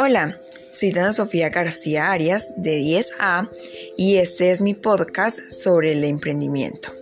Hola, soy Dana Sofía García Arias de 10A y este es mi podcast sobre el emprendimiento.